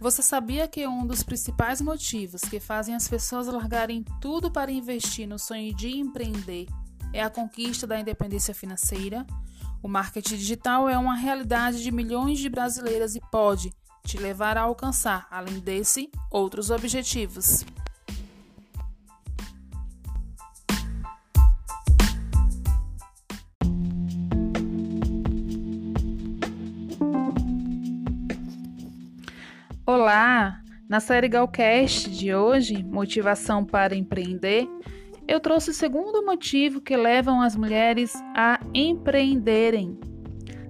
Você sabia que um dos principais motivos que fazem as pessoas largarem tudo para investir no sonho de empreender é a conquista da independência financeira? O marketing digital é uma realidade de milhões de brasileiras e pode te levar a alcançar, além desse, outros objetivos. Olá! Na série Galcast de hoje, Motivação para Empreender, eu trouxe o segundo motivo que levam as mulheres a empreenderem: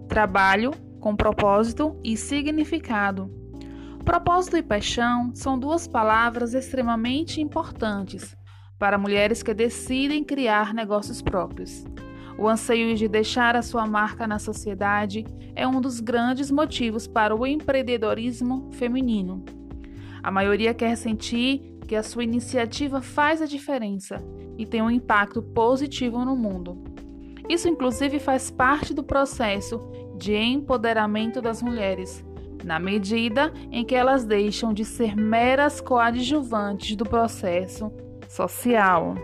trabalho com propósito e significado. Propósito e paixão são duas palavras extremamente importantes para mulheres que decidem criar negócios próprios. O anseio de deixar a sua marca na sociedade é um dos grandes motivos para o empreendedorismo feminino. A maioria quer sentir que a sua iniciativa faz a diferença e tem um impacto positivo no mundo. Isso, inclusive, faz parte do processo de empoderamento das mulheres, na medida em que elas deixam de ser meras coadjuvantes do processo social.